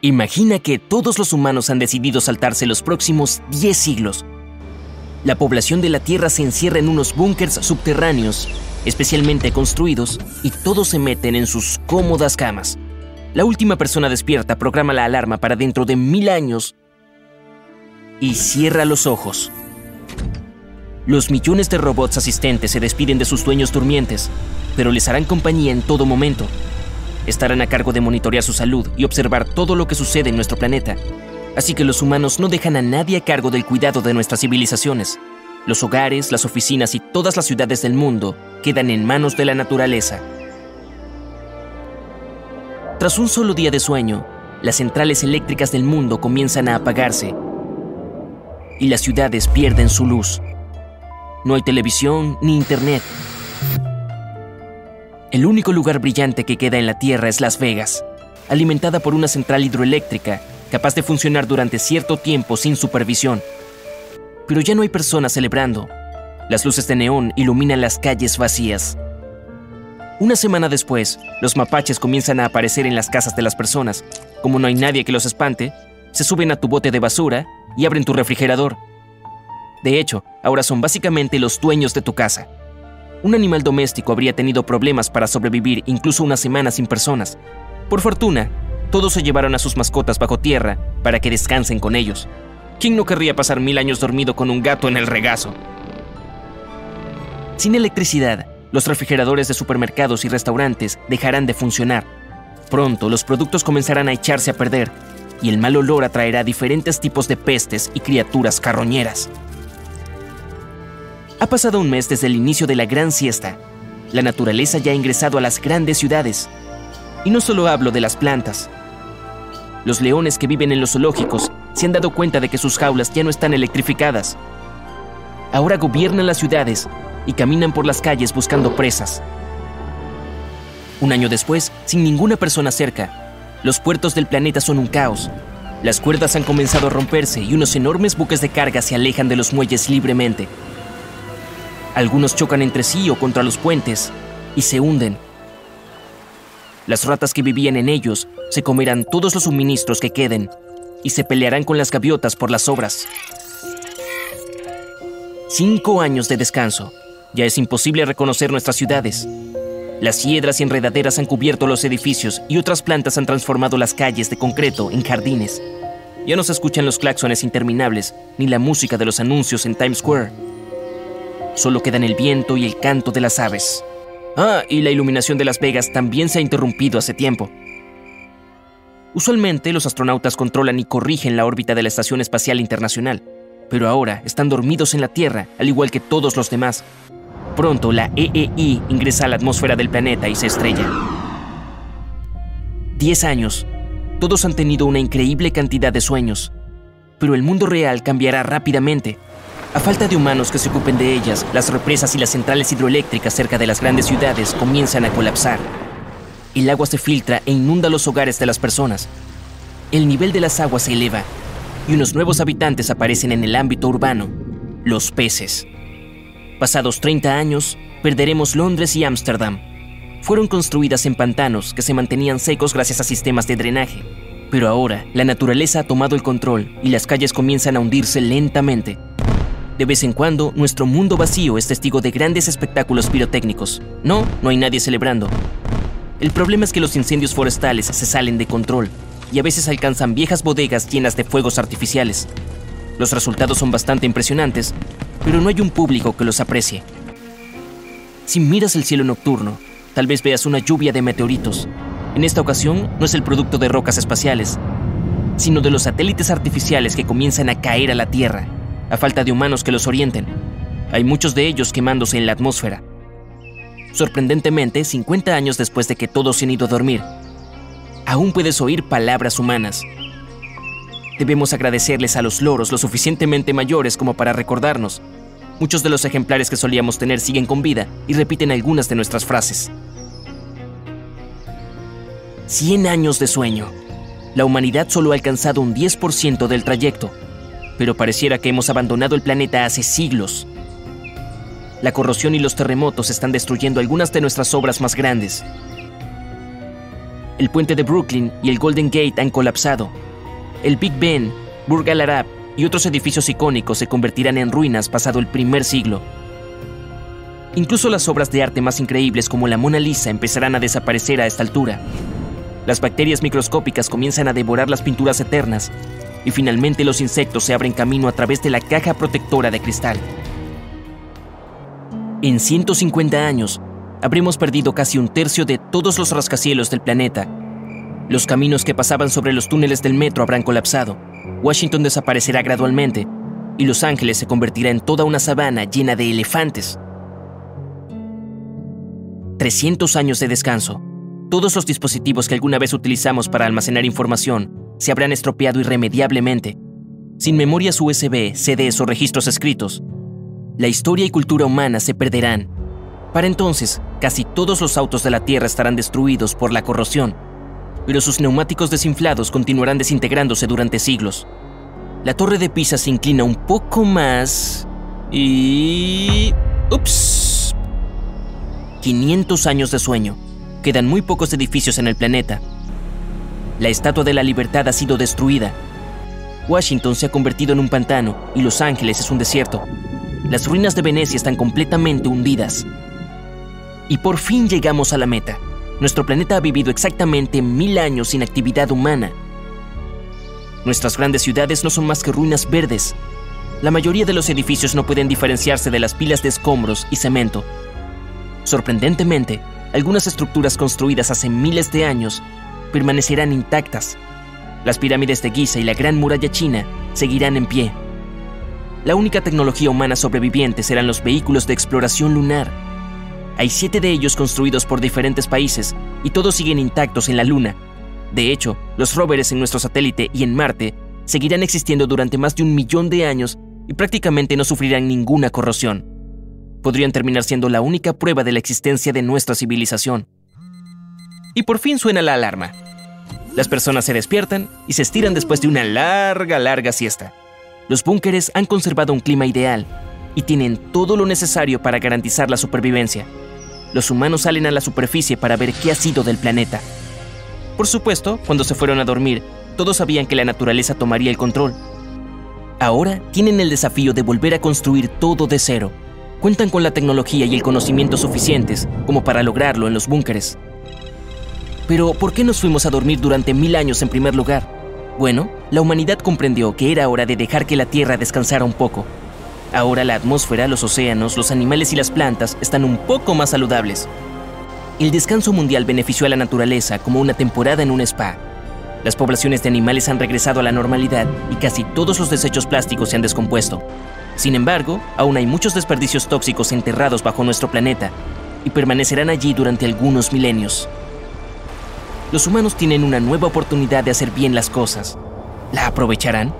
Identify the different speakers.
Speaker 1: Imagina que todos los humanos han decidido saltarse los próximos 10 siglos. La población de la Tierra se encierra en unos búnkers subterráneos, especialmente construidos, y todos se meten en sus cómodas camas. La última persona despierta programa la alarma para dentro de mil años y cierra los ojos. Los millones de robots asistentes se despiden de sus dueños durmientes, pero les harán compañía en todo momento estarán a cargo de monitorear su salud y observar todo lo que sucede en nuestro planeta. Así que los humanos no dejan a nadie a cargo del cuidado de nuestras civilizaciones. Los hogares, las oficinas y todas las ciudades del mundo quedan en manos de la naturaleza. Tras un solo día de sueño, las centrales eléctricas del mundo comienzan a apagarse y las ciudades pierden su luz. No hay televisión ni internet, el único lugar brillante que queda en la Tierra es Las Vegas, alimentada por una central hidroeléctrica capaz de funcionar durante cierto tiempo sin supervisión. Pero ya no hay personas celebrando. Las luces de neón iluminan las calles vacías. Una semana después, los mapaches comienzan a aparecer en las casas de las personas. Como no hay nadie que los espante, se suben a tu bote de basura y abren tu refrigerador. De hecho, ahora son básicamente los dueños de tu casa. Un animal doméstico habría tenido problemas para sobrevivir incluso una semana sin personas. Por fortuna, todos se llevaron a sus mascotas bajo tierra para que descansen con ellos. ¿Quién no querría pasar mil años dormido con un gato en el regazo? Sin electricidad, los refrigeradores de supermercados y restaurantes dejarán de funcionar. Pronto los productos comenzarán a echarse a perder y el mal olor atraerá diferentes tipos de pestes y criaturas carroñeras. Ha pasado un mes desde el inicio de la gran siesta. La naturaleza ya ha ingresado a las grandes ciudades. Y no solo hablo de las plantas. Los leones que viven en los zoológicos se han dado cuenta de que sus jaulas ya no están electrificadas. Ahora gobiernan las ciudades y caminan por las calles buscando presas. Un año después, sin ninguna persona cerca, los puertos del planeta son un caos. Las cuerdas han comenzado a romperse y unos enormes buques de carga se alejan de los muelles libremente. Algunos chocan entre sí o contra los puentes y se hunden. Las ratas que vivían en ellos se comerán todos los suministros que queden y se pelearán con las gaviotas por las obras. Cinco años de descanso. Ya es imposible reconocer nuestras ciudades. Las hiedras y enredaderas han cubierto los edificios y otras plantas han transformado las calles de concreto en jardines. Ya no se escuchan los claxones interminables ni la música de los anuncios en Times Square. Solo quedan el viento y el canto de las aves. Ah, y la iluminación de Las Vegas también se ha interrumpido hace tiempo. Usualmente los astronautas controlan y corrigen la órbita de la Estación Espacial Internacional, pero ahora están dormidos en la Tierra, al igual que todos los demás. Pronto la EEI ingresa a la atmósfera del planeta y se estrella. Diez años. Todos han tenido una increíble cantidad de sueños, pero el mundo real cambiará rápidamente a falta de humanos que se ocupen de ellas, las represas y las centrales hidroeléctricas cerca de las grandes ciudades comienzan a colapsar. El agua se filtra e inunda los hogares de las personas. El nivel de las aguas se eleva y unos nuevos habitantes aparecen en el ámbito urbano, los peces. Pasados 30 años, perderemos Londres y Ámsterdam. Fueron construidas en pantanos que se mantenían secos gracias a sistemas de drenaje. Pero ahora, la naturaleza ha tomado el control y las calles comienzan a hundirse lentamente. De vez en cuando, nuestro mundo vacío es testigo de grandes espectáculos pirotécnicos. No, no hay nadie celebrando. El problema es que los incendios forestales se salen de control y a veces alcanzan viejas bodegas llenas de fuegos artificiales. Los resultados son bastante impresionantes, pero no hay un público que los aprecie. Si miras el cielo nocturno, tal vez veas una lluvia de meteoritos. En esta ocasión no es el producto de rocas espaciales, sino de los satélites artificiales que comienzan a caer a la Tierra a falta de humanos que los orienten. Hay muchos de ellos quemándose en la atmósfera. Sorprendentemente, 50 años después de que todos se han ido a dormir, aún puedes oír palabras humanas. Debemos agradecerles a los loros lo suficientemente mayores como para recordarnos. Muchos de los ejemplares que solíamos tener siguen con vida y repiten algunas de nuestras frases. 100 años de sueño. La humanidad solo ha alcanzado un 10% del trayecto pero pareciera que hemos abandonado el planeta hace siglos. La corrosión y los terremotos están destruyendo algunas de nuestras obras más grandes. El puente de Brooklyn y el Golden Gate han colapsado. El Big Ben, Burj Al Arab y otros edificios icónicos se convertirán en ruinas pasado el primer siglo. Incluso las obras de arte más increíbles como la Mona Lisa empezarán a desaparecer a esta altura. Las bacterias microscópicas comienzan a devorar las pinturas eternas y finalmente los insectos se abren camino a través de la caja protectora de cristal. En 150 años, habremos perdido casi un tercio de todos los rascacielos del planeta. Los caminos que pasaban sobre los túneles del metro habrán colapsado Washington desaparecerá gradualmente y Los Ángeles se convertirá en toda una sabana llena de elefantes. 300 años de descanso. Todos los dispositivos que alguna vez utilizamos para almacenar información se habrán estropeado irremediablemente. Sin memorias USB, CDs o registros escritos, la historia y cultura humana se perderán. Para entonces, casi todos los autos de la Tierra estarán destruidos por la corrosión pero sus neumáticos desinflados continuarán desintegrándose durante siglos. La torre de Pisa se inclina un poco más y... ¡Ups! 500 años de sueño. Quedan muy pocos edificios en el planeta. La Estatua de la Libertad ha sido destruida. Washington se ha convertido en un pantano y Los Ángeles es un desierto. Las ruinas de Venecia están completamente hundidas. Y por fin llegamos a la meta. Nuestro planeta ha vivido exactamente mil años sin actividad humana. Nuestras grandes ciudades no son más que ruinas verdes. La mayoría de los edificios no pueden diferenciarse de las pilas de escombros y cemento. Sorprendentemente, algunas estructuras construidas hace miles de años permanecerán intactas. Las pirámides de Giza y la Gran Muralla China seguirán en pie. La única tecnología humana sobreviviente serán los vehículos de exploración lunar hay siete de ellos construidos por diferentes países y todos siguen intactos en la Luna. De hecho, los rovers en nuestro satélite y en Marte seguirán existiendo durante más de un millón de años y prácticamente no sufrirán ninguna corrosión. Podrían terminar siendo la única prueba de la existencia de nuestra civilización. Y por fin suena la alarma. Las personas se despiertan y se estiran después de una larga, larga siesta. Los búnkeres han conservado un clima ideal y tienen todo lo necesario para garantizar la supervivencia los humanos salen a la superficie para ver qué ha sido del planeta. Por supuesto, cuando se fueron a dormir, todos sabían que la naturaleza tomaría el control. Ahora tienen el desafío de volver a construir todo de cero. Cuentan con la tecnología y el conocimiento suficientes como para lograrlo en los búnkeres. Pero, ¿por qué nos fuimos a dormir durante mil años en primer lugar? Bueno, la humanidad comprendió que era hora de dejar que la Tierra descansara un poco Ahora la atmósfera, los océanos, los animales y las plantas están un poco más saludables. El descanso mundial benefició a la naturaleza como una temporada en un spa. Las poblaciones de animales han regresado a la normalidad y casi todos los desechos plásticos se han descompuesto. Sin embargo, aún hay muchos desperdicios tóxicos enterrados bajo nuestro planeta y permanecerán allí durante algunos milenios. Los humanos tienen una nueva oportunidad de hacer bien las cosas. ¿La aprovecharán?